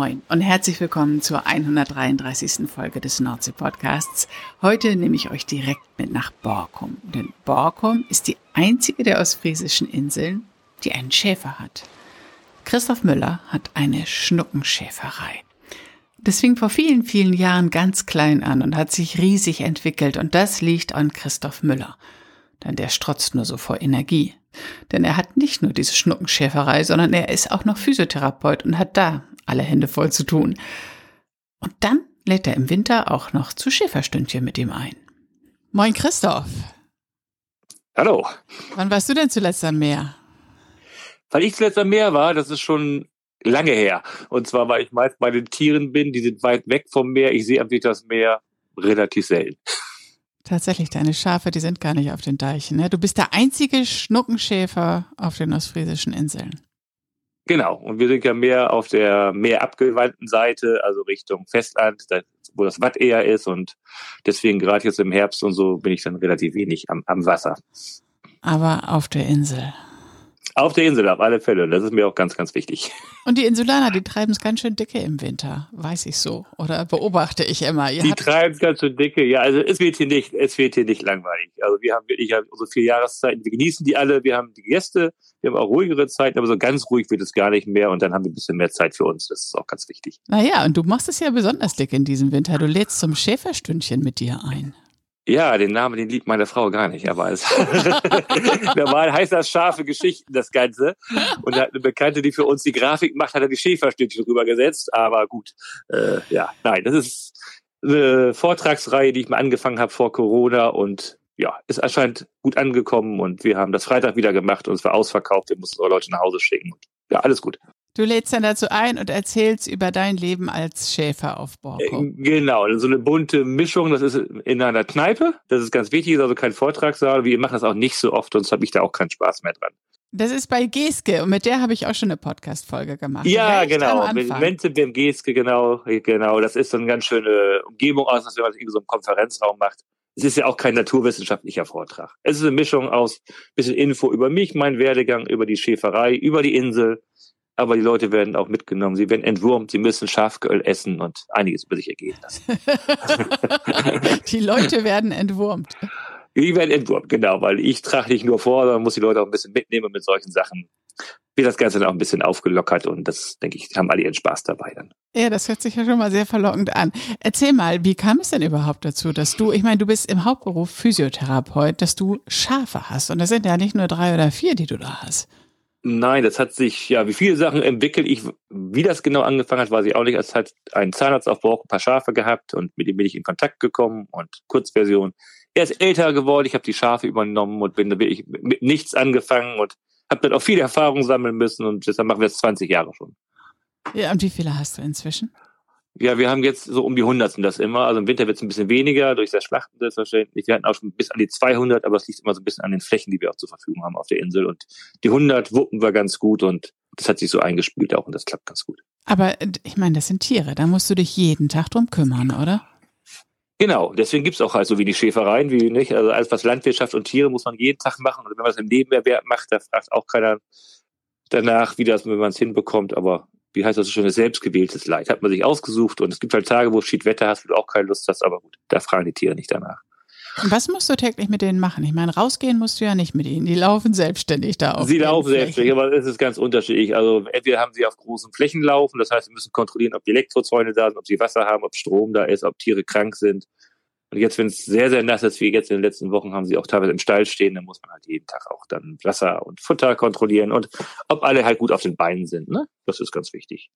Moin und herzlich willkommen zur 133. Folge des Nordsee-Podcasts. Heute nehme ich euch direkt mit nach Borkum, denn Borkum ist die einzige der ostfriesischen Inseln, die einen Schäfer hat. Christoph Müller hat eine Schnuckenschäferei. Das fing vor vielen, vielen Jahren ganz klein an und hat sich riesig entwickelt und das liegt an Christoph Müller. Denn der strotzt nur so vor Energie. Denn er hat nicht nur diese Schnuckenschäferei, sondern er ist auch noch Physiotherapeut und hat da alle Hände voll zu tun. Und dann lädt er im Winter auch noch zu Schäferstündchen mit ihm ein. Moin Christoph. Hallo. Wann warst du denn zuletzt am Meer? Weil ich zuletzt am Meer war, das ist schon lange her. Und zwar, weil ich meist bei den Tieren bin, die sind weit weg vom Meer. Ich sehe am das Meer relativ selten. Tatsächlich, deine Schafe, die sind gar nicht auf den Deichen. Ne? Du bist der einzige Schnuckenschäfer auf den ostfriesischen Inseln. Genau, und wir sind ja mehr auf der mehr abgewandten Seite, also Richtung Festland, wo das Watt eher ist und deswegen gerade jetzt im Herbst und so bin ich dann relativ wenig am, am Wasser. Aber auf der Insel. Auf der Insel, auf alle Fälle. Das ist mir auch ganz, ganz wichtig. Und die Insulaner, die treiben es ganz schön dicke im Winter, weiß ich so. Oder beobachte ich immer. Ihr die treiben es ganz schön dicke, ja. Also es wird hier nicht, es wird hier nicht langweilig. Also wir haben wirklich unsere vier Jahreszeiten, wir genießen die alle, wir haben die Gäste, wir haben auch ruhigere Zeiten, aber so ganz ruhig wird es gar nicht mehr und dann haben wir ein bisschen mehr Zeit für uns. Das ist auch ganz wichtig. Naja, und du machst es ja besonders dick in diesem Winter. Du lädst zum Schäferstündchen mit dir ein. Ja, den Namen, den liebt meine Frau gar nicht, aber es normal heißt das scharfe Geschichten, das Ganze. Und hat eine Bekannte, die für uns die Grafik macht, hat er die Schäferstückchen rübergesetzt. Aber gut, äh, ja, nein, das ist eine Vortragsreihe, die ich mal angefangen habe vor Corona und ja, ist anscheinend gut angekommen und wir haben das Freitag wieder gemacht und es war ausverkauft. Wir mussten eure Leute nach Hause schicken. Ja, alles gut. Du lädst dann dazu ein und erzählst über dein Leben als Schäfer auf Borkum. Äh, genau, so eine bunte Mischung. Das ist in einer Kneipe. Das ist ganz wichtig, ist also kein Vortragssaal. Wir machen das auch nicht so oft, sonst habe ich da auch keinen Spaß mehr dran. Das ist bei Geske und mit der habe ich auch schon eine Podcast-Folge gemacht. Ja, Recht genau. Mit Mente beim Geske, genau, genau. Das ist so eine ganz schöne Umgebung aus, als wenn man irgendwie so einen Konferenzraum macht. Es ist ja auch kein naturwissenschaftlicher Vortrag. Es ist eine Mischung aus bisschen Info über mich, meinen Werdegang, über die Schäferei, über die Insel, aber die Leute werden auch mitgenommen. Sie werden entwurmt, sie müssen Schafgöl essen und einiges über sich ergehen lassen. die Leute werden entwurmt. Die werden entwurmt, genau, weil ich trage nicht nur vor, sondern muss die Leute auch ein bisschen mitnehmen mit solchen Sachen. Wird das Ganze dann auch ein bisschen aufgelockert und das, denke ich, haben alle ihren Spaß dabei dann. Ja, das hört sich ja schon mal sehr verlockend an. Erzähl mal, wie kam es denn überhaupt dazu, dass du, ich meine, du bist im Hauptberuf Physiotherapeut, dass du Schafe hast und das sind ja nicht nur drei oder vier, die du da hast. Nein, das hat sich ja wie viele Sachen entwickelt. Ich, wie das genau angefangen hat, weiß ich auch nicht. Es hat einen Zahnarzt auf Borg ein paar Schafe gehabt und mit dem bin ich in Kontakt gekommen und Kurzversion. Er ist älter geworden, ich habe die Schafe übernommen und bin da wirklich mit nichts angefangen und habe dann auch viele Erfahrungen sammeln müssen und deshalb machen wir es 20 Jahre schon. Ja, und wie viele hast du inzwischen? Ja, wir haben jetzt so um die 100 sind das immer. Also im Winter wird es ein bisschen weniger durch das Schlachten selbstverständlich. Wir hatten auch schon bis an die 200, aber es liegt immer so ein bisschen an den Flächen, die wir auch zur Verfügung haben auf der Insel. Und die 100 wuppen wir ganz gut und das hat sich so eingespielt auch und das klappt ganz gut. Aber ich meine, das sind Tiere, da musst du dich jeden Tag drum kümmern, oder? Genau, deswegen gibt's auch halt so wenig Schäfereien wie nicht. Also alles was Landwirtschaft und Tiere muss man jeden Tag machen. Und wenn man es im Nebenerwerb macht, da fragt auch keiner danach, wie das, wenn man es hinbekommt. Aber wie heißt das so schön, selbstgewähltes Leid. Hat man sich ausgesucht und es gibt halt Tage, wo Schiedwetter hast, wo du auch keine Lust hast, aber gut, da fragen die Tiere nicht danach. Was musst du täglich mit denen machen? Ich meine, rausgehen musst du ja nicht mit ihnen. Die laufen selbstständig da auf. Sie laufen selbstständig, aber es ist ganz unterschiedlich. Also entweder haben sie auf großen Flächen laufen, das heißt, wir müssen kontrollieren, ob die Elektrozäune da sind, ob sie Wasser haben, ob Strom da ist, ob Tiere krank sind. Und jetzt, wenn es sehr, sehr nass ist, wie jetzt in den letzten Wochen, haben sie auch teilweise im Stall stehen, dann muss man halt jeden Tag auch dann Wasser und Futter kontrollieren und ob alle halt gut auf den Beinen sind. Ne? Das ist ganz wichtig.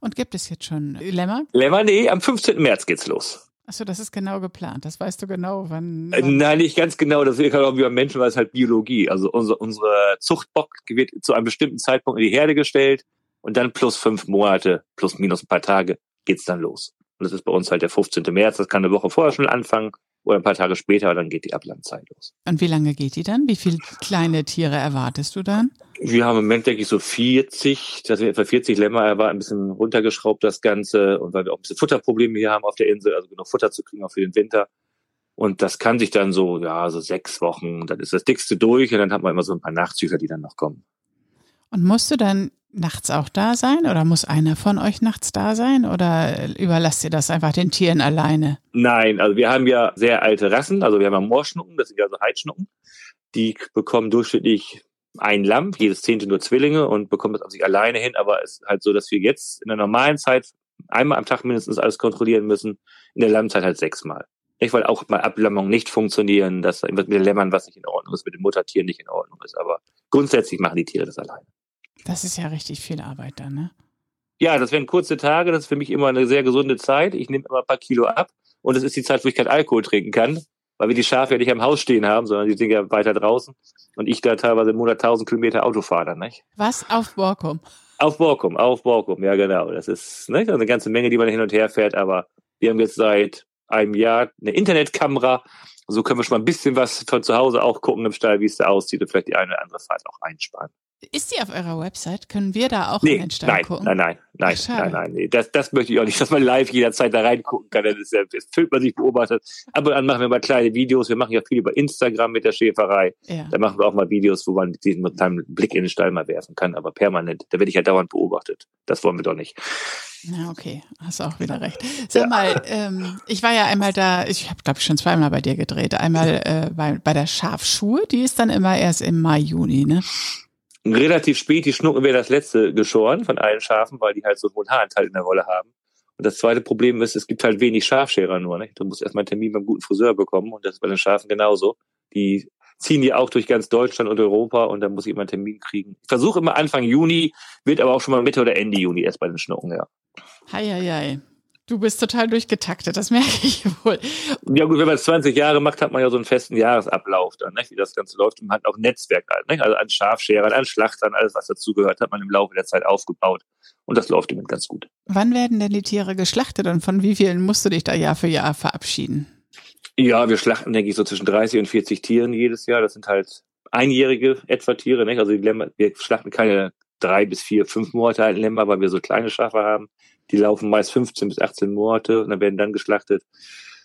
Und gibt es jetzt schon Lämmer? Lämmer, nee, am 15. März geht's los. Achso, das ist genau geplant. Das weißt du genau, wann. Äh, wann Nein, nicht ganz genau. Das ist auch wie beim Menschen, weil es halt Biologie. Also unsere, unsere Zuchtbock wird zu einem bestimmten Zeitpunkt in die Herde gestellt und dann plus fünf Monate, plus minus ein paar Tage geht's dann los. Und das ist bei uns halt der 15. März. Das kann eine Woche vorher schon anfangen. oder ein paar Tage später, dann geht die Ablandzeit los. Und wie lange geht die dann? Wie viele kleine Tiere erwartest du dann? Wir haben im Moment, denke ich, so 40, dass wir etwa 40 Lämmer erwarten, ein bisschen runtergeschraubt das Ganze und weil wir auch ein bisschen Futterprobleme hier haben auf der Insel, also genug Futter zu kriegen auch für den Winter. Und das kann sich dann so, ja, so sechs Wochen, dann ist das dickste durch und dann hat man immer so ein paar Nachzügler, die dann noch kommen. Und musst du dann nachts auch da sein oder muss einer von euch nachts da sein oder überlasst ihr das einfach den Tieren alleine? Nein, also wir haben ja sehr alte Rassen, also wir haben ja Moorschnucken, das sind ja so Heidschnucken. Die bekommen durchschnittlich ein Lamm, jedes zehnte nur Zwillinge und bekommen das auf sich alleine hin, aber es ist halt so, dass wir jetzt in der normalen Zeit einmal am Tag mindestens alles kontrollieren müssen, in der Lammzeit halt sechsmal. Nicht, weil auch mal Ablammungen nicht funktionieren, dass mit den Lämmern was nicht in Ordnung ist, mit den Muttertieren nicht in Ordnung ist, aber grundsätzlich machen die Tiere das alleine. Das ist ja richtig viel Arbeit dann, ne? Ja, das wären kurze Tage, das ist für mich immer eine sehr gesunde Zeit. Ich nehme immer ein paar Kilo ab und es ist die Zeit, wo ich keinen Alkohol trinken kann, weil wir die Schafe ja nicht am Haus stehen haben, sondern die sind ja weiter draußen und ich da teilweise im Monat 1000 Kilometer Auto fahre, nicht? Was? Auf Borkum? Auf Borkum, auf Borkum, ja genau. Das ist nicht? Also eine ganze Menge, die man hin und her fährt, aber wir haben jetzt seit einem Jahr eine Internetkamera. So können wir schon mal ein bisschen was von zu Hause auch gucken im Stall, wie es da aussieht und vielleicht die eine oder andere Fahrt auch einsparen. Ist die auf eurer Website? Können wir da auch nee, in den Stall nein, gucken? Nein, nein, nein, Ach, nein, nein, nee. Das, das möchte ich auch nicht, dass man live jederzeit da reingucken kann. Das, ist ja, das fühlt man sich beobachtet. Ab und an machen wir mal kleine Videos. Wir machen ja viel über Instagram mit der Schäferei. Ja. Da machen wir auch mal Videos, wo man diesen einen Blick in den Stall mal werfen kann, aber permanent. Da werde ich ja dauernd beobachtet. Das wollen wir doch nicht. Ja, okay, hast auch wieder recht. Sag mal, ähm, ich war ja einmal da, ich habe glaube ich schon zweimal bei dir gedreht. Einmal äh, bei, bei der Schafschuhe, die ist dann immer erst im Mai, Juni, ne? Relativ spät, die Schnucken wäre das letzte geschoren von allen Schafen, weil die halt so einen hohen Haaranteil in der Wolle haben. Und das zweite Problem ist, es gibt halt wenig Schafscherer nur. Nicht? Du musst erstmal einen Termin beim guten Friseur bekommen und das ist bei den Schafen genauso. Die ziehen die auch durch ganz Deutschland und Europa und dann muss ich immer einen Termin kriegen. Ich versuche immer Anfang Juni, wird aber auch schon mal Mitte oder Ende Juni erst bei den Schnucken, ja. Hei, hei, hei. Du bist total durchgetaktet, das merke ich wohl. Ja gut, wenn man es 20 Jahre macht, hat man ja so einen festen Jahresablauf dann, nicht? wie das Ganze läuft und man hat auch Netzwerk halt, nicht? also an Schafscherern, an Schlachtern, alles was dazugehört, hat man im Laufe der Zeit aufgebaut und das läuft immer ganz gut. Wann werden denn die Tiere geschlachtet und von wie vielen musst du dich da Jahr für Jahr verabschieden? Ja, wir schlachten, denke ich, so zwischen 30 und 40 Tieren jedes Jahr. Das sind halt einjährige etwa Tiere, nicht? Also wir schlachten keine drei bis vier, fünf Monate alten Lämmer, weil wir so kleine Schafe haben. Die laufen meist 15 bis 18 Monate und dann werden dann geschlachtet.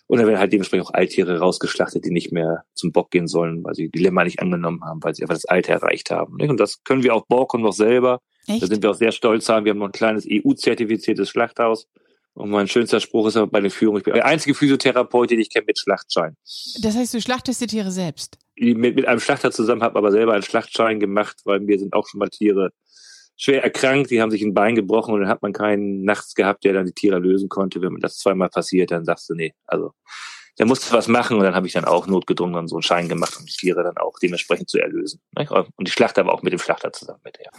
Und dann werden halt dementsprechend auch Alttiere rausgeschlachtet, die nicht mehr zum Bock gehen sollen, weil sie die Lämmer nicht angenommen haben, weil sie einfach das Alter erreicht haben. nicht? Und das können wir auch Borkum noch selber. Da Echt? sind wir auch sehr stolz haben. Wir haben noch ein kleines EU-zertifiziertes Schlachthaus. Und mein schönster Spruch ist aber bei der Führung, ich bin der einzige Physiotherapeut, den ich kenne mit Schlachtschein. Das heißt, du schlachtest die Tiere selbst? Mit, mit einem Schlachter zusammen, habe aber selber einen Schlachtschein gemacht, weil mir sind auch schon mal Tiere schwer erkrankt, die haben sich ein Bein gebrochen und dann hat man keinen nachts gehabt, der dann die Tiere lösen konnte. Wenn man das zweimal passiert, dann sagst du, nee, also da musst du was machen und dann habe ich dann auch notgedrungen und so einen Schein gemacht, um die Tiere dann auch dementsprechend zu erlösen. nicht? Und die Schlachter aber auch mit dem Schlachter zusammen mit der.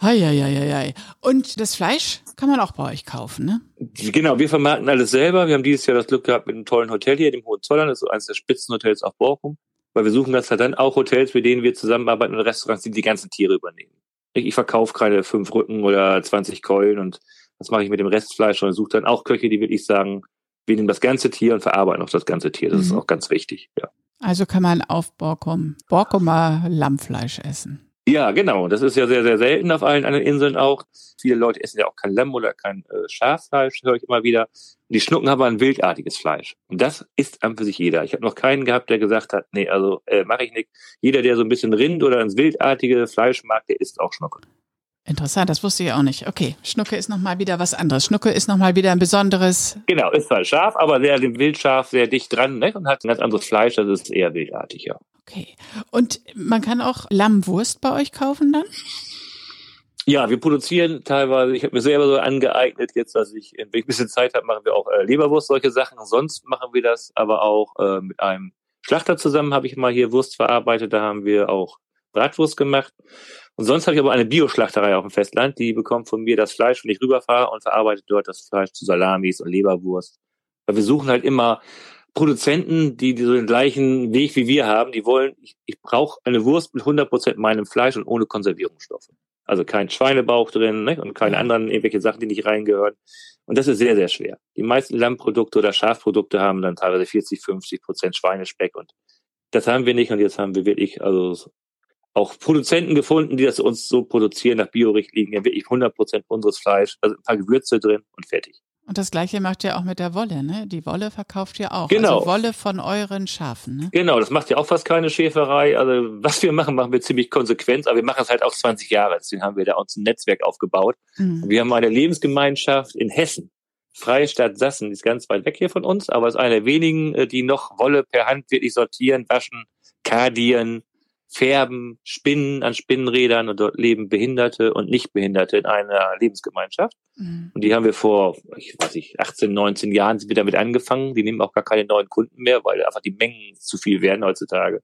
Hei. Und das Fleisch kann man auch bei euch kaufen, ne? Genau, wir vermarkten alles selber. Wir haben dieses Jahr das Glück gehabt mit einem tollen Hotel hier, dem Hohenzollern, das ist so eines der Spitzenhotels auf Borkum. Weil wir suchen das halt dann auch Hotels, mit denen wir zusammenarbeiten und Restaurants, die die ganzen Tiere übernehmen. Ich, verkaufe keine fünf Rücken oder 20 Keulen und das mache ich mit dem Restfleisch und suche dann auch Köche, die wirklich sagen, wir nehmen das ganze Tier und verarbeiten auch das ganze Tier. Das ist Mhm. auch ganz wichtig, ja. Also kann man auf Borkum, Borkumer Lammfleisch essen. Ja, genau. Das ist ja sehr, sehr selten auf allen anderen Inseln auch. Viele Leute essen ja auch kein Lamm oder kein äh, Schaffleisch, höre ich immer wieder. Die Schnucken haben aber ein wildartiges Fleisch. Und das isst an für sich jeder. Ich habe noch keinen gehabt, der gesagt hat, nee, also äh, mache ich nicht. Jeder, der so ein bisschen Rind oder ins wildartige Fleisch mag, der isst auch Schnucke. Interessant, das wusste ich auch nicht. Okay, Schnucke ist nochmal wieder was anderes. Schnucke ist nochmal wieder ein besonderes. Genau, ist zwar scharf, aber sehr dem Wildschaf sehr dicht dran ne? und hat ein ganz anderes Fleisch, das ist eher wildartig, ja. Okay. Und man kann auch Lammwurst bei euch kaufen dann? Ja, wir produzieren teilweise, ich habe mir selber so angeeignet, jetzt, dass ich, wenn ich ein bisschen Zeit habe, machen wir auch äh, Leberwurst, solche Sachen. Sonst machen wir das aber auch äh, mit einem Schlachter zusammen, habe ich mal hier Wurst verarbeitet, da haben wir auch Bratwurst gemacht. Und sonst habe ich aber eine Bioschlachterei auf dem Festland, die bekommt von mir das Fleisch, wenn ich rüberfahre und verarbeitet dort das Fleisch zu Salamis und Leberwurst. Weil wir suchen halt immer Produzenten, die, die so den gleichen Weg wie wir haben, die wollen, ich, ich brauche eine Wurst mit 100% meinem Fleisch und ohne Konservierungsstoffe. Also kein Schweinebauch drin ne? und keine anderen irgendwelche Sachen, die nicht reingehören. Und das ist sehr, sehr schwer. Die meisten Lammprodukte oder Schafprodukte haben dann teilweise 40, 50 Prozent Schweinespeck und das haben wir nicht und jetzt haben wir wirklich also auch Produzenten gefunden, die das uns so produzieren nach Biorichtlinien, wirklich 100 Prozent unseres Fleisch, also ein paar Gewürze drin und fertig. Und das gleiche macht ihr auch mit der Wolle, ne? Die Wolle verkauft ihr auch. Genau. Also Wolle von euren Schafen, ne? Genau, das macht ja auch fast keine Schäferei. Also was wir machen, machen wir ziemlich konsequent, aber wir machen es halt auch 20 Jahre. Deswegen haben wir da uns ein Netzwerk aufgebaut. Mhm. Wir haben eine Lebensgemeinschaft in Hessen. Freistadt Sassen, die ist ganz weit weg hier von uns, aber ist eine der wenigen, äh, die noch Wolle per Hand wirklich sortieren, waschen, kardieren, färben, spinnen an Spinnenrädern und dort leben Behinderte und Nichtbehinderte in einer Lebensgemeinschaft. Mhm. Und die haben wir vor, ich weiß nicht, 18, 19 Jahren sind wir damit angefangen. Die nehmen auch gar keine neuen Kunden mehr, weil einfach die Mengen zu viel werden heutzutage.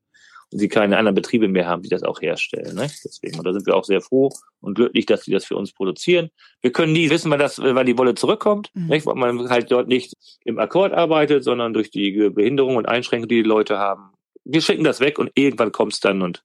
Und sie keine anderen Betriebe mehr haben, die das auch herstellen. Ne? Deswegen, und da sind wir auch sehr froh und glücklich, dass sie das für uns produzieren. Wir können nie wissen, wann das, wann die Wolle zurückkommt, mhm. nicht? weil man halt dort nicht im Akkord arbeitet, sondern durch die Behinderung und Einschränkungen, die die Leute haben, wir schicken das weg und irgendwann kommt's dann und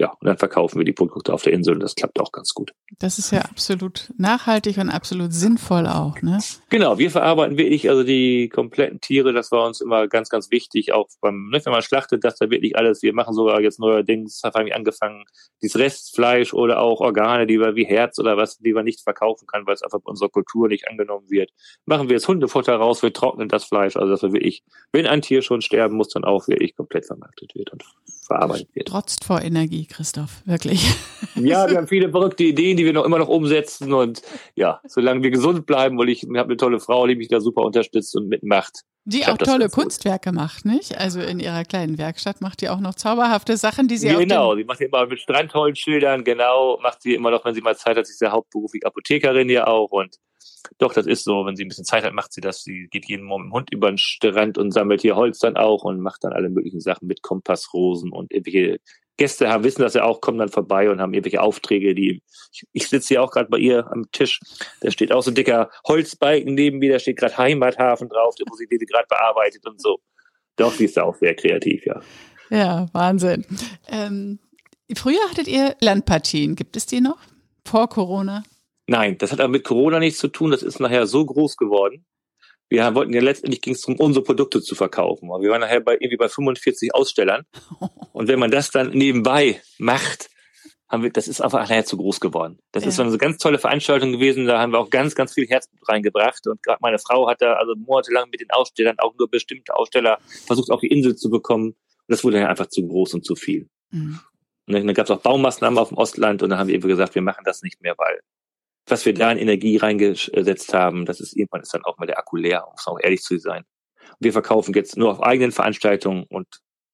ja, und dann verkaufen wir die Produkte auf der Insel und das klappt auch ganz gut. Das ist ja absolut nachhaltig und absolut sinnvoll auch, ne? Genau, wir verarbeiten wirklich also die kompletten Tiere, das war uns immer ganz, ganz wichtig, auch beim, ne, wenn man schlachtet, dass da wirklich alles, wir machen sogar jetzt neuerdings, haben wir angefangen, dieses Restfleisch oder auch Organe, die wir wie Herz oder was, die man nicht verkaufen kann, weil es einfach bei unserer Kultur nicht angenommen wird, machen wir jetzt Hundefutter raus, wir trocknen das Fleisch, also dass wir wirklich, wenn ein Tier schon sterben muss, dann auch wirklich komplett vermarktet wird und verarbeitet wird. Trotzt vor Energie, Christoph, wirklich. Ja, wir haben viele verrückte Ideen, die wir noch immer noch umsetzen und ja, solange wir gesund bleiben, weil ich habe eine tolle Frau, die mich da super unterstützt und mitmacht. Die auch tolle Kunstwerke macht, nicht? Also in ihrer kleinen Werkstatt macht die auch noch zauberhafte Sachen, die sie genau, auch. Genau, sie macht immer mit Strandholzschildern, genau, macht sie immer noch, wenn sie mal Zeit hat, sie ist ja hauptberuflich Apothekerin hier auch und doch, das ist so, wenn sie ein bisschen Zeit hat, macht sie das. Sie geht jeden Morgen mit dem Hund über den Strand und sammelt hier Holz dann auch und macht dann alle möglichen Sachen mit Kompassrosen und irgendwelche Gäste haben, wissen das ja auch, kommen dann vorbei und haben irgendwelche Aufträge, die, ich, ich sitze hier auch gerade bei ihr am Tisch, da steht auch so ein dicker Holzbalken neben mir, da steht gerade Heimathafen drauf, wo sie die gerade bearbeitet und so. Doch, sie ist auch sehr kreativ, ja. Ja, Wahnsinn. Ähm, früher hattet ihr Landpartien, gibt es die noch? Vor Corona? Nein, das hat aber mit Corona nichts zu tun. Das ist nachher so groß geworden. Wir wollten ja letztendlich ging es darum, unsere Produkte zu verkaufen. Aber wir waren nachher bei irgendwie bei 45 Ausstellern. Und wenn man das dann nebenbei macht, haben wir, das ist einfach nachher zu groß geworden. Das ja. ist eine ganz tolle Veranstaltung gewesen. Da haben wir auch ganz, ganz viel Herzblut reingebracht. Und gerade meine Frau hat da also monatelang mit den Ausstellern auch nur bestimmte Aussteller versucht, auf die Insel zu bekommen. Und das wurde dann einfach zu groß und zu viel. Mhm. Und dann gab es auch Baumaßnahmen auf dem Ostland und dann haben wir eben gesagt, wir machen das nicht mehr, weil was wir da in Energie reingesetzt haben, das ist irgendwann ist dann auch mal der Akku leer, um auch ehrlich zu sein. Wir verkaufen jetzt nur auf eigenen Veranstaltungen und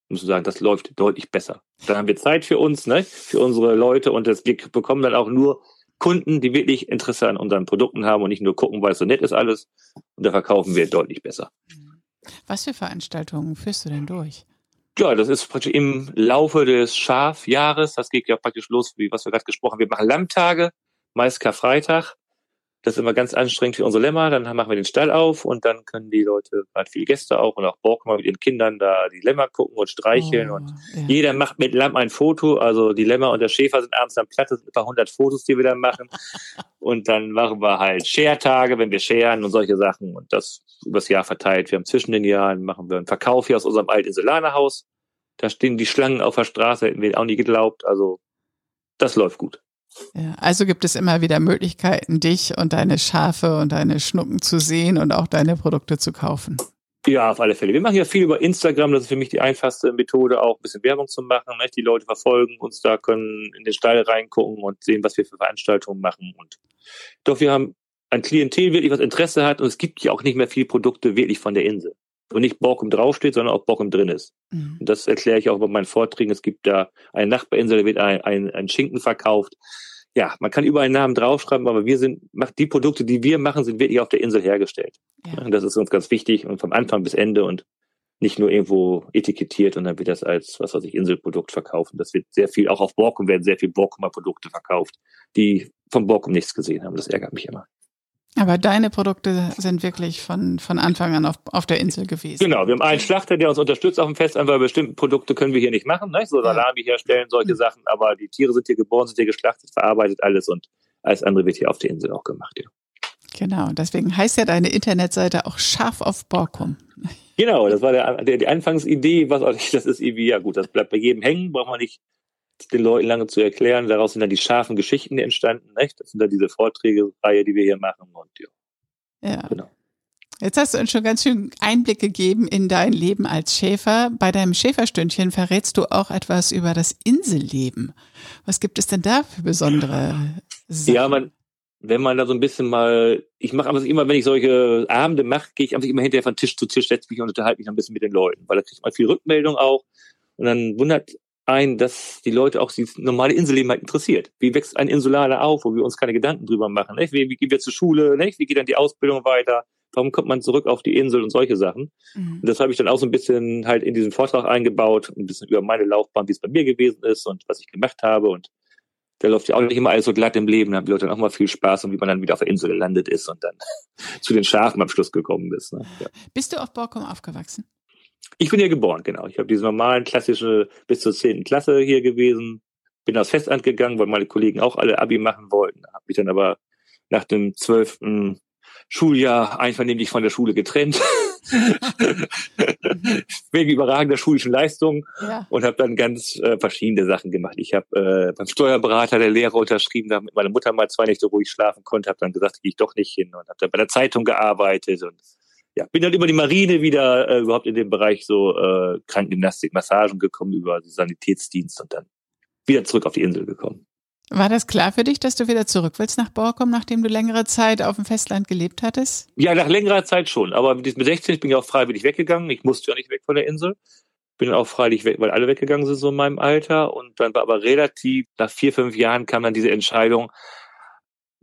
muss sagen, das läuft deutlich besser. Dann haben wir Zeit für uns, ne, für unsere Leute und das, wir bekommen dann auch nur Kunden, die wirklich Interesse an unseren Produkten haben und nicht nur gucken, weil es so nett ist alles. Und da verkaufen wir deutlich besser. Was für Veranstaltungen führst du denn durch? Ja, das ist praktisch im Laufe des Schafjahres. Das geht ja praktisch los, wie was wir gerade gesprochen haben. Wir machen Lammtage meist Karfreitag. Das ist immer ganz anstrengend für unsere Lämmer. Dann machen wir den Stall auf und dann können die Leute, gerade viele Gäste auch und auch Borg mal mit ihren Kindern da die Lämmer gucken und streicheln. Oh, und ja. jeder macht mit Lamm ein Foto. Also die Lämmer und der Schäfer sind abends am Platz. Das sind etwa 100 Fotos, die wir dann machen. und dann machen wir halt Schertage, wenn wir scheren und solche Sachen. Und das übers Jahr verteilt. Wir haben zwischen den Jahren machen wir einen Verkauf hier aus unserem alten Insulanerhaus. Da stehen die Schlangen auf der Straße, hätten wir auch nie geglaubt. Also das läuft gut. Ja, also gibt es immer wieder Möglichkeiten, dich und deine Schafe und deine Schnucken zu sehen und auch deine Produkte zu kaufen. Ja, auf alle Fälle. Wir machen ja viel über Instagram. Das ist für mich die einfachste Methode, auch ein bisschen Werbung zu machen. Die Leute verfolgen uns da, können in den Stall reingucken und sehen, was wir für Veranstaltungen machen. Und doch wir haben ein Klientel wirklich, was Interesse hat. Und es gibt ja auch nicht mehr viele Produkte wirklich von der Insel. Und nicht Borkum draufsteht, sondern auch Borkum drin ist. Mhm. Und das erkläre ich auch bei meinen Vorträgen. Es gibt da eine Nachbarinsel, da wird ein, ein, ein Schinken verkauft ja, man kann überall einen Namen draufschreiben, aber wir sind, macht die Produkte, die wir machen, sind wirklich auf der Insel hergestellt. Ja. Das ist uns ganz wichtig und vom Anfang bis Ende und nicht nur irgendwo etikettiert und dann wird das als, was weiß ich, Inselprodukt verkauft. Das wird sehr viel, auch auf Borkum werden sehr viel Borkumer Produkte verkauft, die von Borkum nichts gesehen haben. Das ärgert mich immer. Aber deine Produkte sind wirklich von, von Anfang an auf, auf der Insel gewesen. Genau, wir haben einen Schlachter, der uns unterstützt auf dem Fest, weil bestimmte Produkte können wir hier nicht machen, ne? so Salami herstellen, solche mhm. Sachen, aber die Tiere sind hier geboren, sind hier geschlachtet, verarbeitet alles und alles andere wird hier auf der Insel auch gemacht, ja. Genau, deswegen heißt ja deine Internetseite auch scharf auf Borkum. Genau, das war der, der, die Anfangsidee, was auch nicht, das ist irgendwie, ja gut, das bleibt bei jedem hängen, braucht man nicht den Leuten lange zu erklären. Daraus sind dann die scharfen Geschichten entstanden, nicht? Das sind dann diese Vorträge-Reihe, die wir hier machen und ja. Ja. Genau. Jetzt hast du uns schon ganz schön Einblick gegeben in dein Leben als Schäfer. Bei deinem Schäferstündchen verrätst du auch etwas über das Inselleben. Was gibt es denn da für besondere Sachen? Ja, man, wenn man da so ein bisschen mal, ich mache aber immer, wenn ich solche Abende mache, gehe ich einfach immer hinterher von Tisch zu Tisch, setze mich und unterhalte mich ein bisschen mit den Leuten, weil da kriegt man viel Rückmeldung auch. Und dann wundert ein, dass die Leute auch das normale Inselleben halt interessiert. Wie wächst ein Insulaner auf, wo wir uns keine Gedanken drüber machen? Nicht? Wie, wie gehen wir zur Schule? Nicht? Wie geht dann die Ausbildung weiter? Warum kommt man zurück auf die Insel und solche Sachen? Mhm. Und das habe ich dann auch so ein bisschen halt in diesen Vortrag eingebaut, ein bisschen über meine Laufbahn, wie es bei mir gewesen ist und was ich gemacht habe. Und da läuft ja auch nicht immer alles so glatt im Leben. Da haben die Leute dann auch mal viel Spaß und wie man dann wieder auf der Insel gelandet ist und dann zu den Schafen am Schluss gekommen ist. Ne? Ja. Bist du auf Borkum aufgewachsen? Ich bin hier geboren, genau. Ich habe diese normalen klassische bis zur zehnten Klasse hier gewesen, bin aufs Festamt gegangen, weil meine Kollegen auch alle Abi machen wollten, habe mich dann aber nach dem zwölften Schuljahr einvernehmlich von der Schule getrennt. Wegen überragender schulischen Leistungen ja. und habe dann ganz äh, verschiedene Sachen gemacht. Ich habe äh, beim Steuerberater der Lehrer unterschrieben, damit meine Mutter mal zwei Nächte ruhig schlafen konnte, habe dann gesagt, gehe ich doch nicht hin und habe dann bei der Zeitung gearbeitet und ja, bin dann über die Marine wieder äh, überhaupt in den Bereich so äh, Krankengymnastik, Massagen gekommen, über Sanitätsdienst und dann wieder zurück auf die Insel gekommen. War das klar für dich, dass du wieder zurück willst nach Borkum, nachdem du längere Zeit auf dem Festland gelebt hattest? Ja, nach längerer Zeit schon. Aber mit 16 bin ich auch freiwillig weggegangen. Ich musste ja nicht weg von der Insel. Bin auch freiwillig weg, weil alle weggegangen sind so in meinem Alter. Und dann war aber relativ, nach vier, fünf Jahren kam dann diese Entscheidung,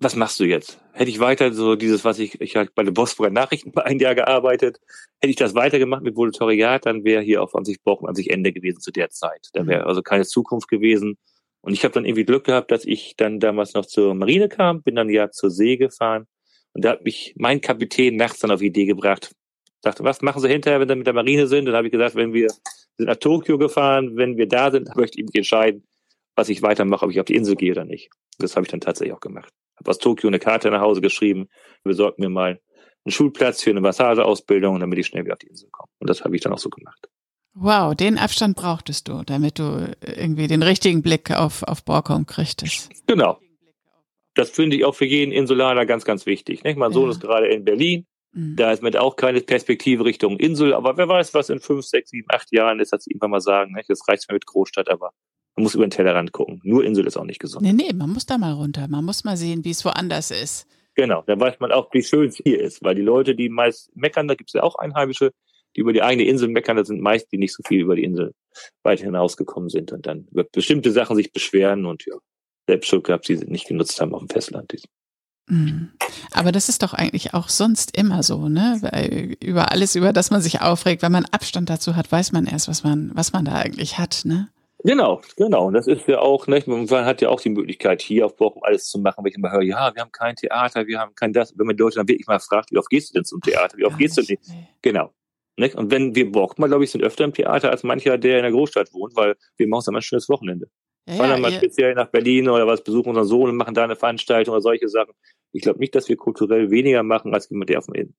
was machst du jetzt? Hätte ich weiter so dieses, was ich, ich habe bei den Bosporer Nachrichten ein Jahr gearbeitet, hätte ich das weitergemacht mit Volontariat, dann wäre hier auf an sich Bochum an sich Ende gewesen zu der Zeit. Da wäre mhm. also keine Zukunft gewesen. Und ich habe dann irgendwie Glück gehabt, dass ich dann damals noch zur Marine kam, bin dann ja zur See gefahren und da hat mich mein Kapitän nachts dann auf die Idee gebracht, sagte, was machen Sie hinterher, wenn Sie mit der Marine sind? Dann habe ich gesagt, wenn wir sind nach Tokio gefahren, wenn wir da sind, möchte ich mich entscheiden, was ich weitermache, ob ich auf die Insel gehe oder nicht. Das habe ich dann tatsächlich auch gemacht habe aus Tokio eine Karte nach Hause geschrieben, besorgt mir mal einen Schulplatz für eine Massageausbildung, damit ich schnell wieder auf die Insel komme. Und das habe ich dann auch so gemacht. Wow, den Abstand brauchtest du, damit du irgendwie den richtigen Blick auf, auf Borkum kriegtest. Genau. Das finde ich auch für jeden Insulaner ganz, ganz wichtig. Nicht? Mein ja. Sohn ist gerade in Berlin. Mhm. Da ist mit auch keine Perspektive Richtung Insel, aber wer weiß, was in fünf, sechs, sieben, acht Jahren ist, sie irgendwann mal sagen, nicht? das reicht mir mit Großstadt, aber man muss über den Tellerrand gucken. Nur Insel ist auch nicht gesund. Nee, nee, man muss da mal runter. Man muss mal sehen, wie es woanders ist. Genau, dann weiß man auch, wie schön es hier ist. Weil die Leute, die meist meckern, da gibt es ja auch Einheimische, die über die eigene Insel meckern, das sind meist die nicht so viel über die Insel weit hinausgekommen sind und dann über bestimmte Sachen sich beschweren und ja, selbst schuld gehabt, sie nicht genutzt haben auf dem Festland. Mhm. Aber das ist doch eigentlich auch sonst immer so, ne? Weil über alles, über das man sich aufregt, wenn man Abstand dazu hat, weiß man erst, was man, was man da eigentlich hat, ne? Genau, genau. Und das ist ja auch, ne, man hat ja auch die Möglichkeit, hier auf Bochum alles zu machen, wenn ich immer höre, ja, wir haben kein Theater, wir haben kein das. Wenn man die Leute dann wirklich mal fragt, wie oft gehst du denn zum Theater? Wie oft gehst du denn? Genau. Ne? Und wenn wir Bochum, glaube ich, sind öfter im Theater als mancher, der in der Großstadt wohnt, weil wir machen dann mal ein schönes Wochenende. Ja, Fahren dann mal ja. speziell nach Berlin oder was, besuchen unseren Sohn und machen da eine Veranstaltung oder solche Sachen. Ich glaube nicht, dass wir kulturell weniger machen als jemand, der auf dem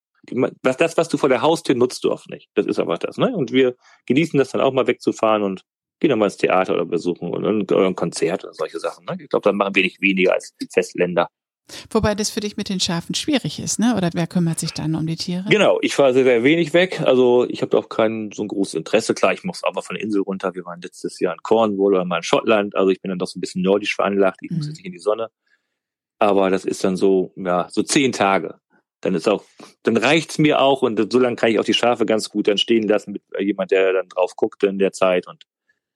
was das, was du vor der Haustür nutzt, du oft nicht. Das ist einfach das. Ne? Und wir genießen das dann auch mal wegzufahren und gehen dann mal ins Theater oder besuchen und ein Konzert oder solche Sachen. Ne? Ich glaube, dann machen wir nicht weniger als Festländer. Wobei das für dich mit den Schafen schwierig ist, ne? Oder wer kümmert sich dann um die Tiere? Genau, ich fahre sehr, sehr wenig weg. Also ich habe auch kein so ein großes Interesse. Klar, ich muss aber von der Insel runter. Wir waren letztes Jahr in Cornwall oder mal in Schottland. Also ich bin dann doch so ein bisschen nordisch veranlagt. Ich mhm. muss jetzt nicht in die Sonne. Aber das ist dann so, ja, so zehn Tage. Dann ist auch, dann reicht's mir auch und so lange kann ich auch die Schafe ganz gut dann stehen lassen mit jemand, der dann drauf guckt in der Zeit und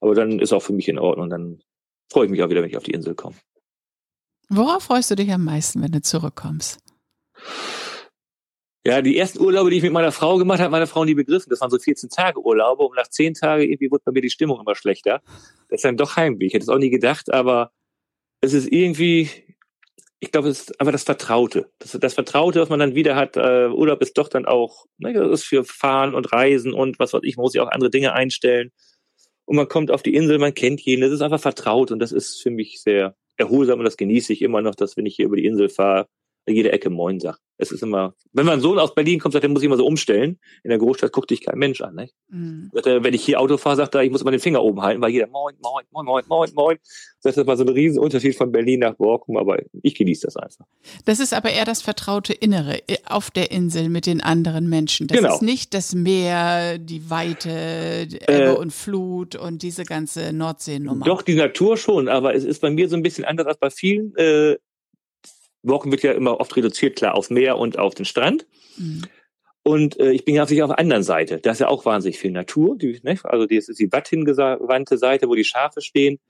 aber dann ist auch für mich in Ordnung. Dann freue ich mich auch wieder, wenn ich auf die Insel komme. Worauf freust du dich am meisten, wenn du zurückkommst? Ja, die ersten Urlaube, die ich mit meiner Frau gemacht habe, meine Frau nie begriffen. Das waren so 14 Tage Urlaube und nach 10 Tagen irgendwie wurde bei mir die Stimmung immer schlechter. Das ist dann doch Heimweh. Ich hätte es auch nie gedacht, aber es ist irgendwie, ich glaube, es ist einfach das Vertraute. Das, das Vertraute, was man dann wieder hat. Äh, Urlaub ist doch dann auch, ne, das ist für Fahren und Reisen und was weiß ich, man muss ja auch andere Dinge einstellen. Und man kommt auf die Insel, man kennt jeden, das ist einfach vertraut und das ist für mich sehr erholsam und das genieße ich immer noch, dass wenn ich hier über die Insel fahre, jede Ecke Moin sagt. Es ist immer, wenn mein Sohn aus Berlin kommt, sagt er, muss ich immer so umstellen. In der Großstadt guckt dich kein Mensch an. Nicht? Mhm. Sagt er, wenn ich hier Auto fahre, sagt er, ich muss immer den Finger oben halten, weil jeder Moin, Moin, Moin, Moin, Moin, Moin. Das ist mal so ein Riesenunterschied von Berlin nach Borkum, aber ich genieße das einfach. Das ist aber eher das vertraute Innere äh, auf der Insel mit den anderen Menschen. Das genau. ist nicht das Meer, die Weite, die Ebbe äh, und Flut und diese ganze Nordseenummer. Doch, die Natur schon, aber es ist bei mir so ein bisschen anders als bei vielen. Äh, Walken wird ja immer oft reduziert, klar, auf Meer und auf den Strand. Mhm. Und äh, ich bin ja auf der anderen Seite. Da ist ja auch wahnsinnig viel Natur. Die, ne? Also das ist die wattengewandte Seite, wo die Schafe stehen.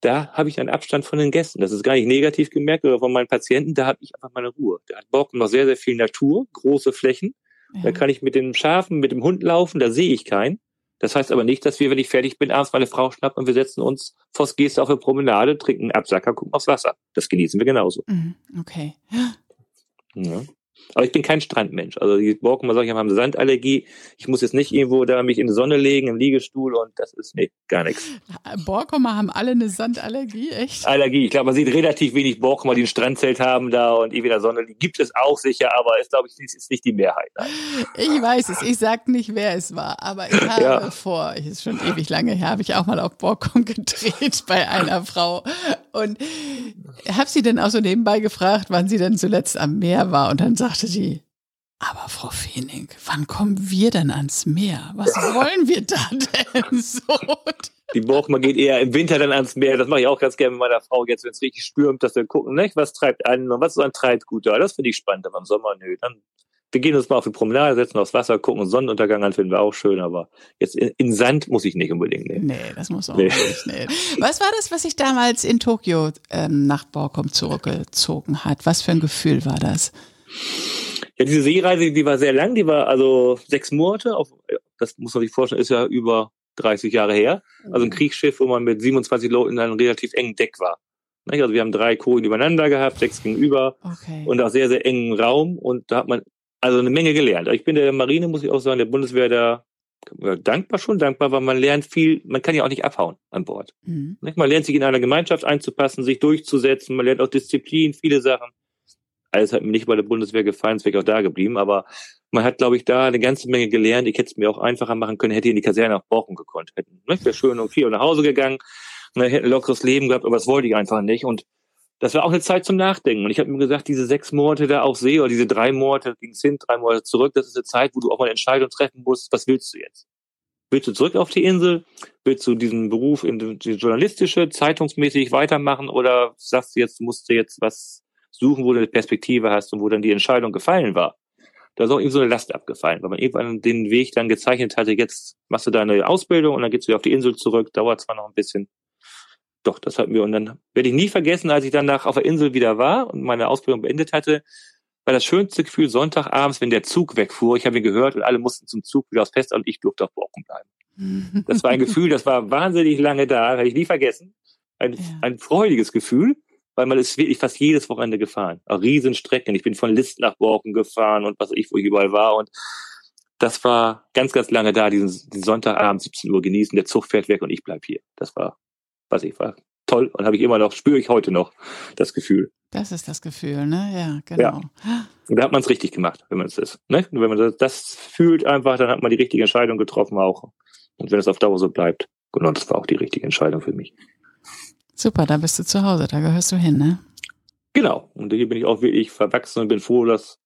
Da habe ich einen Abstand von den Gästen. Das ist gar nicht negativ gemerkt oder von meinen Patienten. Da habe ich einfach meine Ruhe. Da hat Borken noch sehr, sehr viel Natur, große Flächen. Ja. Da kann ich mit den Schafen, mit dem Hund laufen. Da sehe ich keinen. Das heißt aber nicht, dass wir, wenn ich fertig bin, abends meine Frau schnappen und wir setzen uns vors Geste auf eine Promenade, trinken einen Absacker, gucken aufs Wasser. Das genießen wir genauso. Mhm, okay. Ja. Aber ich bin kein Strandmensch. Also die Borkumer sagen, ich habe eine Sandallergie. Ich muss jetzt nicht irgendwo da mich in die Sonne legen, im Liegestuhl und das ist nee, gar nichts. Borkumer haben alle eine Sandallergie, echt? Allergie. Ich glaube, man sieht relativ wenig Borkumer, die ein Strandzelt haben da und irgendwie in der Sonne. Die gibt es auch sicher, aber ist, glaube ich, ist nicht die Mehrheit. Nein. Ich weiß es. Ich sag nicht, wer es war, aber ich habe ja. vor, ist schon ewig lange her, habe ich auch mal auf Borkum gedreht bei einer Frau und habe sie dann auch so nebenbei gefragt, wann sie denn zuletzt am Meer war und dann sagte sie, aber Frau Feening, wann kommen wir denn ans Meer? Was wollen wir da denn so? Die Borgma geht eher im Winter dann ans Meer. Das mache ich auch ganz gerne mit meiner Frau jetzt, wenn es richtig stürmt, dass wir gucken, ne? was treibt an und was ist ein Treibgut da. Das finde ich spannend, aber im Sommer, nö. Dann wir gehen uns mal auf die Promenade, setzen aufs Wasser, gucken Sonnenuntergang an, finden wir auch schön, aber jetzt in, in Sand muss ich nicht unbedingt. Nee, nee das muss auch nee. nicht. Nee. Was war das, was sich damals in Tokio ähm, nach Borkum zurückgezogen hat? Was für ein Gefühl war das? Ja, diese Seereise, die war sehr lang, die war also sechs Monate. Auf, das muss man sich vorstellen, ist ja über 30 Jahre her. Also ein mhm. Kriegsschiff, wo man mit 27 Leuten in einem relativ engen Deck war. Also wir haben drei Kojen übereinander gehabt, sechs gegenüber okay. und auch sehr, sehr engen Raum. Und da hat man also eine Menge gelernt. Ich bin der Marine, muss ich auch sagen, der Bundeswehr da dankbar schon, dankbar, weil man lernt viel, man kann ja auch nicht abhauen an Bord. Mhm. Man lernt sich in einer Gemeinschaft einzupassen, sich durchzusetzen, man lernt auch Disziplin, viele Sachen. Alles hat mir nicht bei der Bundeswehr gefallen, es wäre auch da geblieben, aber man hat, glaube ich, da eine ganze Menge gelernt. Ich hätte es mir auch einfacher machen können, hätte in die Kaserne nach Borken gekonnt. Hätten, ne? Wäre schön um vier Uhr nach Hause gegangen, ne? hätte ein lockeres Leben gehabt, aber das wollte ich einfach nicht. Und das war auch eine Zeit zum Nachdenken. Und ich habe mir gesagt, diese sechs Monate da auch sehe, oder diese drei Monate ging's hin, drei Monate zurück, das ist eine Zeit, wo du auch mal eine Entscheidung treffen musst, was willst du jetzt? Willst du zurück auf die Insel? Willst du diesen Beruf in die journalistische, zeitungsmäßig weitermachen oder sagst du jetzt, musst du jetzt was suchen, wo du eine Perspektive hast und wo dann die Entscheidung gefallen war. Da ist auch irgendwie so eine Last abgefallen, weil man irgendwann den Weg dann gezeichnet hatte, jetzt machst du deine Ausbildung und dann gehst du wieder auf die Insel zurück, dauert zwar noch ein bisschen. Doch, das hatten wir. Und dann werde ich nie vergessen, als ich danach auf der Insel wieder war und meine Ausbildung beendet hatte, war das schönste Gefühl Sonntagabends, wenn der Zug wegfuhr. Ich habe ihn gehört und alle mussten zum Zug wieder aufs Fest und ich durfte auf Borken bleiben. Das war ein Gefühl, das war wahnsinnig lange da, habe ich nie vergessen. Ein, ja. ein freudiges Gefühl weil man ist wirklich fast jedes Wochenende gefahren. Auch Riesenstrecken. Ich bin von List nach Borken gefahren und was ich, wo ich überall war. Und das war ganz, ganz lange da, diesen, diesen Sonntagabend 17 Uhr genießen. Der Zug fährt weg und ich bleib hier. Das war, was ich war toll und habe ich immer noch, spüre ich heute noch das Gefühl. Das ist das Gefühl, ne? Ja, genau. Ja. Und da hat man es richtig gemacht, wenn man es ist. Ne? wenn man das, das fühlt einfach, dann hat man die richtige Entscheidung getroffen auch. Und wenn es auf Dauer so bleibt, genau, das war auch die richtige Entscheidung für mich. Super, da bist du zu Hause, da gehörst du hin, ne? Genau. Und hier bin ich auch wirklich verwachsen und bin froh, dass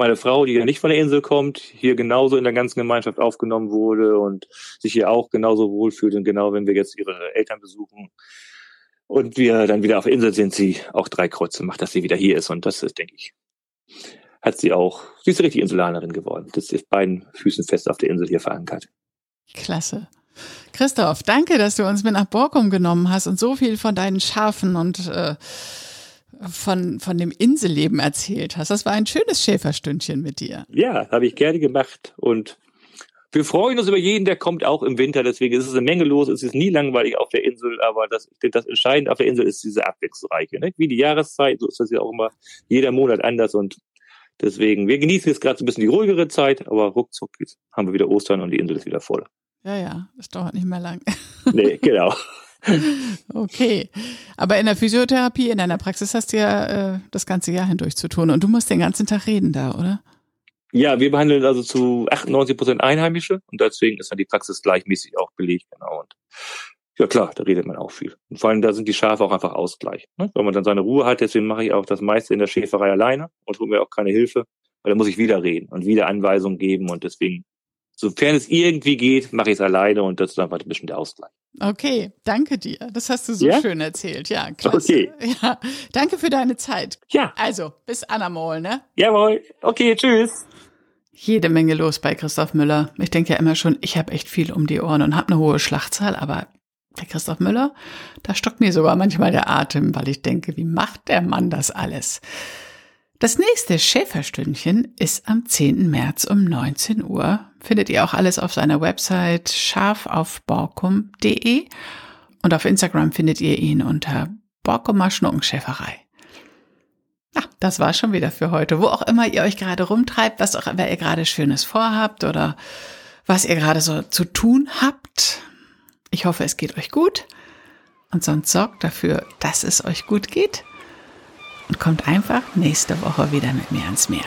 meine Frau, die ja nicht von der Insel kommt, hier genauso in der ganzen Gemeinschaft aufgenommen wurde und sich hier auch genauso wohlfühlt. Und genau, wenn wir jetzt ihre Eltern besuchen und wir dann wieder auf der Insel sind, sie auch drei Kreuze macht, dass sie wieder hier ist. Und das ist, denke ich, hat sie auch, sie ist richtig Insulanerin geworden. Das ist beiden Füßen fest auf der Insel hier verankert. Klasse. Christoph, danke, dass du uns mit nach Borkum genommen hast und so viel von deinen Schafen und äh, von, von dem Inselleben erzählt hast. Das war ein schönes Schäferstündchen mit dir. Ja, habe ich gerne gemacht und wir freuen uns über jeden, der kommt, auch im Winter. Deswegen ist es eine Menge los. Es ist nie langweilig auf der Insel, aber das, das Entscheidende auf der Insel ist diese Abwechslungsreiche. Ne? Wie die Jahreszeit, so ist das ja auch immer jeder Monat anders und deswegen, wir genießen jetzt gerade so ein bisschen die ruhigere Zeit, aber ruckzuck haben wir wieder Ostern und die Insel ist wieder voll. Ja, ja, es dauert nicht mehr lang. Nee, genau. Okay. Aber in der Physiotherapie, in deiner Praxis hast du ja äh, das ganze Jahr hindurch zu tun und du musst den ganzen Tag reden da, oder? Ja, wir behandeln also zu 98 Prozent Einheimische und deswegen ist dann die Praxis gleichmäßig auch belegt, genau. Und ja klar, da redet man auch viel. Und vor allem da sind die Schafe auch einfach Ausgleich. Ne? Wenn man dann seine Ruhe hat, deswegen mache ich auch das meiste in der Schäferei alleine und hole mir auch keine Hilfe, weil da muss ich wieder reden und wieder Anweisungen geben und deswegen, sofern es irgendwie geht, mache ich es alleine und das ist einfach ein bisschen der Ausgleich. Okay, danke dir. Das hast du so Ja? schön erzählt. Ja, klasse. Okay. Ja, danke für deine Zeit. Ja, Also, bis Anamol, ne? jawohl. Okay, tschüss. Jede Menge los bei Christoph Müller. Ich denke ja immer schon, ich habe echt viel um die Ohren und habe eine hohe Schlachtzahl, aber der Christoph Müller, da stockt mir sogar manchmal der Atem, weil ich denke, wie macht der Mann das alles? Das nächste Schäferstündchen ist am 10. März um 19 Uhr. Findet ihr auch alles auf seiner Website scharfaufborkum.de und auf Instagram findet ihr ihn unter Borkumer Schnuckenschäferei. Ja, das war schon wieder für heute. Wo auch immer ihr euch gerade rumtreibt, was auch immer ihr gerade Schönes vorhabt oder was ihr gerade so zu tun habt. Ich hoffe, es geht euch gut. Und sonst sorgt dafür, dass es euch gut geht. Und kommt einfach nächste Woche wieder mit mir ans Meer.